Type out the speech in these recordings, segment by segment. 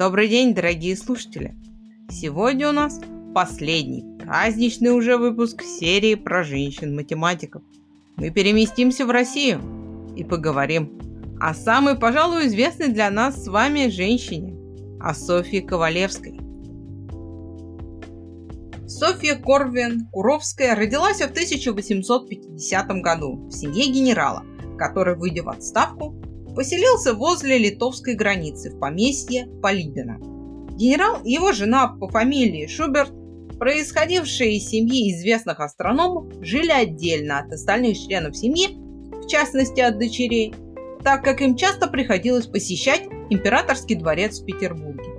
Добрый день, дорогие слушатели! Сегодня у нас последний, праздничный уже выпуск серии про женщин-математиков. Мы переместимся в Россию и поговорим о самой, пожалуй, известной для нас с вами женщине, о Софье Ковалевской. Софья Корвин Куровская родилась в 1850 году в семье генерала, который, выйдя в отставку, поселился возле литовской границы в поместье Полибина. Генерал и его жена по фамилии Шуберт, происходившие из семьи известных астрономов, жили отдельно от остальных членов семьи, в частности от дочерей, так как им часто приходилось посещать императорский дворец в Петербурге.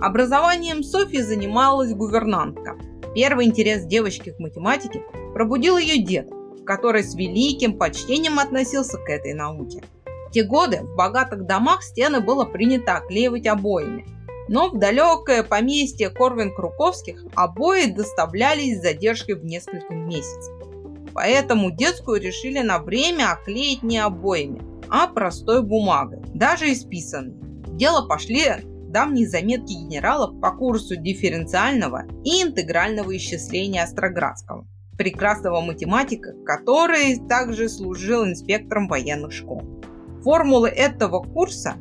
Образованием Софьи занималась гувернантка. Первый интерес девочки к математике пробудил ее дед, который с великим почтением относился к этой науке – в те годы в богатых домах стены было принято оклеивать обоями. Но в далекое поместье Корвин-Круковских обои доставлялись с задержкой в несколько месяцев. Поэтому детскую решили на время оклеить не обоями, а простой бумагой, даже исписанной. Дело пошли давние заметки генералов по курсу дифференциального и интегрального исчисления Остроградского, прекрасного математика, который также служил инспектором военных школ. Формулы этого курса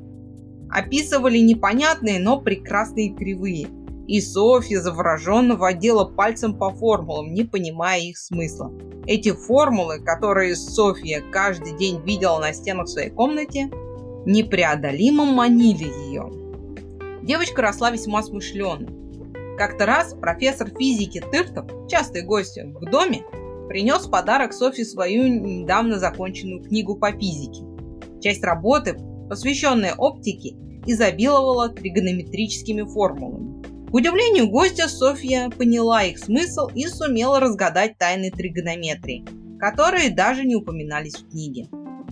описывали непонятные, но прекрасные кривые. И Софья завороженно водила пальцем по формулам, не понимая их смысла. Эти формулы, которые Софья каждый день видела на стенах своей комнате, непреодолимо манили ее. Девочка росла весьма смышленной. Как-то раз профессор физики Тыртов, частый гость в доме, принес в подарок Софье свою недавно законченную книгу по физике. Часть работы, посвященная оптике, изобиловала тригонометрическими формулами. К удивлению гостя Софья поняла их смысл и сумела разгадать тайны тригонометрии, которые даже не упоминались в книге.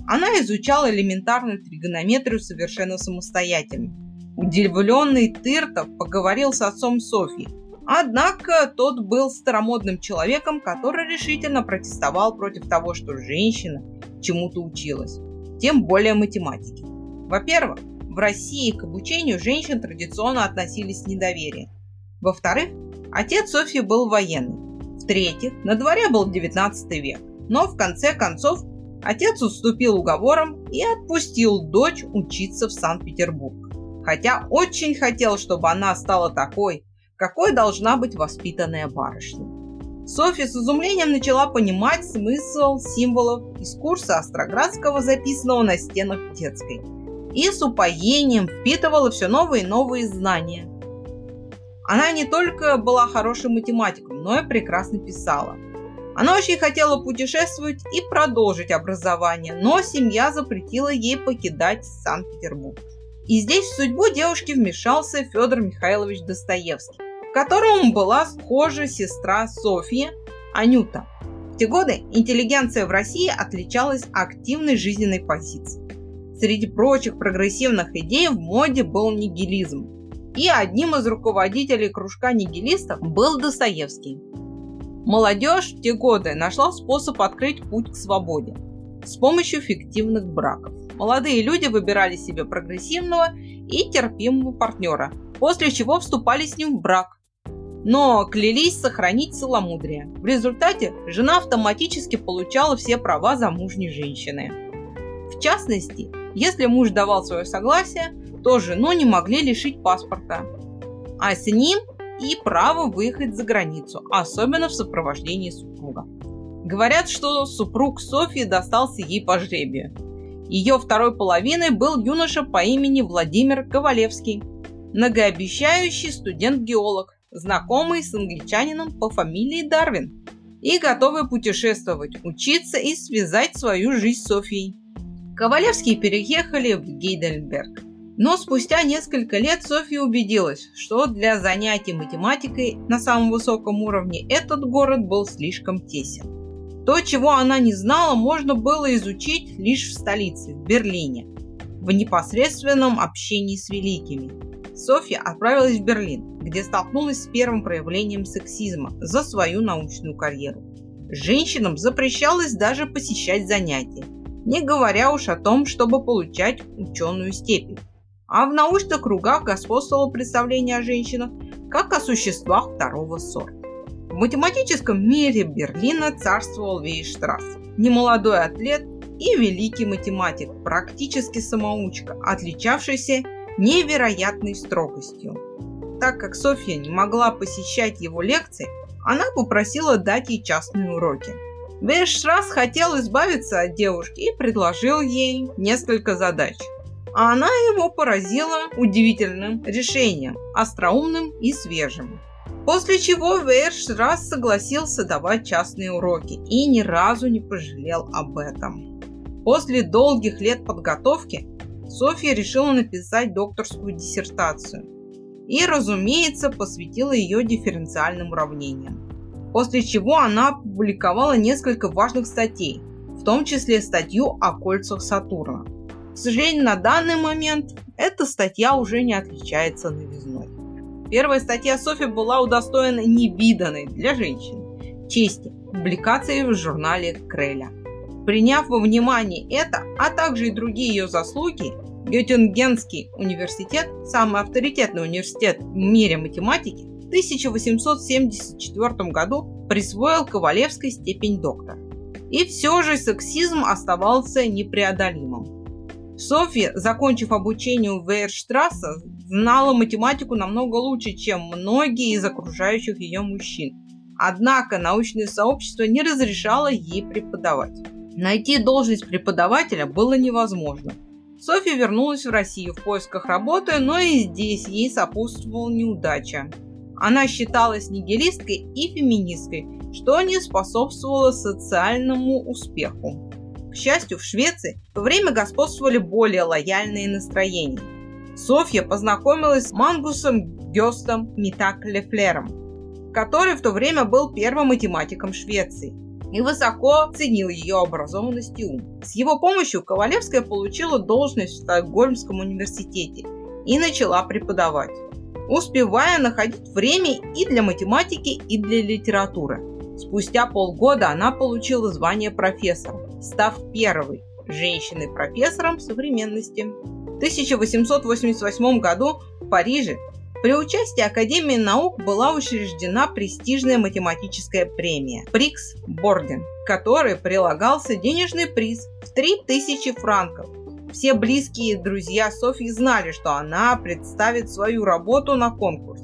Она изучала элементарную тригонометрию совершенно самостоятельно. Удивленный Тыртов поговорил с отцом Софьи, Однако тот был старомодным человеком, который решительно протестовал против того, что женщина чему-то училась тем более математики. Во-первых, в России к обучению женщин традиционно относились с недоверием. Во-вторых, отец Софьи был военный. В-третьих, на дворе был 19 век. Но в конце концов отец уступил уговорам и отпустил дочь учиться в Санкт-Петербург. Хотя очень хотел, чтобы она стала такой, какой должна быть воспитанная барышня. Софья с изумлением начала понимать смысл символов из курса Остроградского, записанного на стенах детской, и с упоением впитывала все новые и новые знания. Она не только была хорошим математиком, но и прекрасно писала. Она очень хотела путешествовать и продолжить образование, но семья запретила ей покидать Санкт-Петербург. И здесь в судьбу девушки вмешался Федор Михайлович Достоевский которому была схожа сестра Софьи, Анюта. В те годы интеллигенция в России отличалась активной жизненной позицией. Среди прочих прогрессивных идей в моде был нигилизм. И одним из руководителей кружка нигилистов был Достоевский. Молодежь в те годы нашла способ открыть путь к свободе с помощью фиктивных браков. Молодые люди выбирали себе прогрессивного и терпимого партнера, после чего вступали с ним в брак но клялись сохранить целомудрие. В результате жена автоматически получала все права замужней женщины. В частности, если муж давал свое согласие, то жену не могли лишить паспорта, а с ним и право выехать за границу, особенно в сопровождении супруга. Говорят, что супруг Софьи достался ей по жребию. Ее второй половиной был юноша по имени Владимир Ковалевский, многообещающий студент-геолог, знакомый с англичанином по фамилии Дарвин и готовый путешествовать, учиться и связать свою жизнь с Софией. Ковалевские переехали в Гейдельберг. Но спустя несколько лет Софья убедилась, что для занятий математикой на самом высоком уровне этот город был слишком тесен. То, чего она не знала, можно было изучить лишь в столице, в Берлине, в непосредственном общении с великими. Софья отправилась в Берлин, где столкнулась с первым проявлением сексизма за свою научную карьеру. Женщинам запрещалось даже посещать занятия, не говоря уж о том, чтобы получать ученую степень. а в научных кругах господствовало представление о женщинах как о существах второго сорта. В математическом мире Берлина царствовал Вейштрасс, немолодой атлет и великий математик, практически самоучка, отличавшийся невероятной строгостью. Так как Софья не могла посещать его лекции, она попросила дать ей частные уроки. Вейштрасс хотел избавиться от девушки и предложил ей несколько задач – а она его поразила удивительным решением, остроумным и свежим. После чего Вейрш раз согласился давать частные уроки и ни разу не пожалел об этом. После долгих лет подготовки Софья решила написать докторскую диссертацию и, разумеется, посвятила ее дифференциальным уравнениям. После чего она опубликовала несколько важных статей, в том числе статью о кольцах Сатурна – к сожалению, на данный момент эта статья уже не отличается новизной. Первая статья Софи была удостоена невиданной для женщин чести публикации в журнале Креля. Приняв во внимание это, а также и другие ее заслуги, Геттингенский университет, самый авторитетный университет в мире математики, в 1874 году присвоил Ковалевской степень доктора. И все же сексизм оставался непреодолимым. Софья, закончив обучение у Вейерштрасса, знала математику намного лучше, чем многие из окружающих ее мужчин. Однако научное сообщество не разрешало ей преподавать. Найти должность преподавателя было невозможно. Софья вернулась в Россию в поисках работы, но и здесь ей сопутствовала неудача. Она считалась нигилисткой и феминисткой, что не способствовало социальному успеху. К счастью, в Швеции в то время господствовали более лояльные настроения. Софья познакомилась с Мангусом Гёстом Митак-Лефлером, который в то время был первым математиком Швеции и высоко ценил ее образованность и ум. С его помощью Ковалевская получила должность в Стокгольмском университете и начала преподавать, успевая находить время и для математики, и для литературы. Спустя полгода она получила звание профессора став первой женщиной-профессором современности. В 1888 году в Париже при участии Академии наук была учреждена престижная математическая премия Прикс Борден, к которой прилагался денежный приз в 3000 франков. Все близкие друзья Софьи знали, что она представит свою работу на конкурс.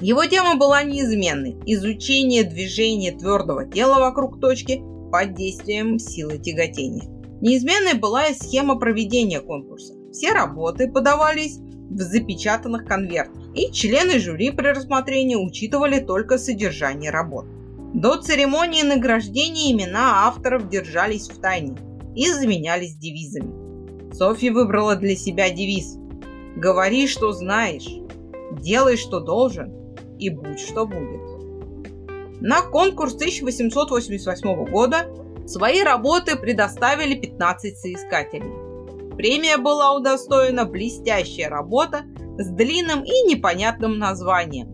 Его тема была неизменной – изучение движения твердого тела вокруг точки под действием силы тяготения. Неизменной была и схема проведения конкурса. Все работы подавались в запечатанных конвертах, и члены жюри при рассмотрении учитывали только содержание работ. До церемонии награждения имена авторов держались в тайне и заменялись девизами. Софья выбрала для себя девиз «Говори, что знаешь, делай, что должен, и будь, что будет». На конкурс 1888 года свои работы предоставили 15 соискателей. Премия была удостоена блестящая работа с длинным и непонятным названием.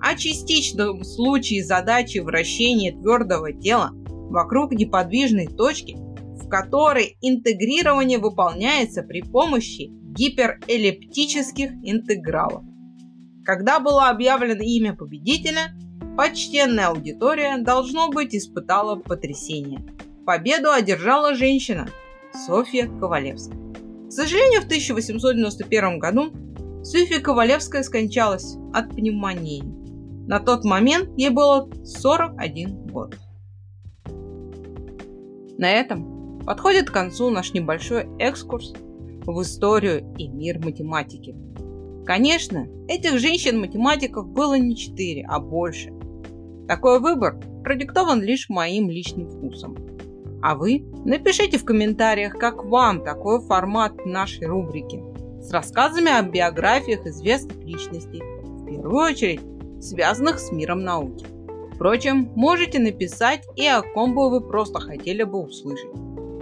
О частичном случае задачи вращения твердого тела вокруг неподвижной точки, в которой интегрирование выполняется при помощи гиперэллиптических интегралов. Когда было объявлено имя победителя, Почтенная аудитория, должно быть, испытала потрясение. Победу одержала женщина Софья Ковалевская. К сожалению, в 1891 году Софья Ковалевская скончалась от пневмонии. На тот момент ей было 41 год. На этом подходит к концу наш небольшой экскурс в историю и мир математики. Конечно, этих женщин-математиков было не четыре, а больше. Такой выбор продиктован лишь моим личным вкусом. А вы напишите в комментариях, как вам такой формат нашей рубрики с рассказами о биографиях известных личностей, в первую очередь связанных с миром науки. Впрочем, можете написать и о ком бы вы просто хотели бы услышать.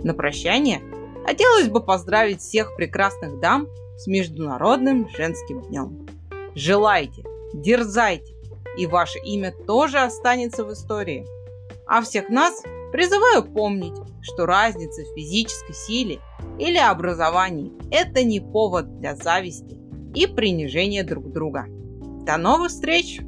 На прощание хотелось бы поздравить всех прекрасных дам с Международным женским днем. Желайте, дерзайте, и ваше имя тоже останется в истории. А всех нас Призываю помнить, что разница в физической силе или образовании – это не повод для зависти и принижения друг друга. До новых встреч!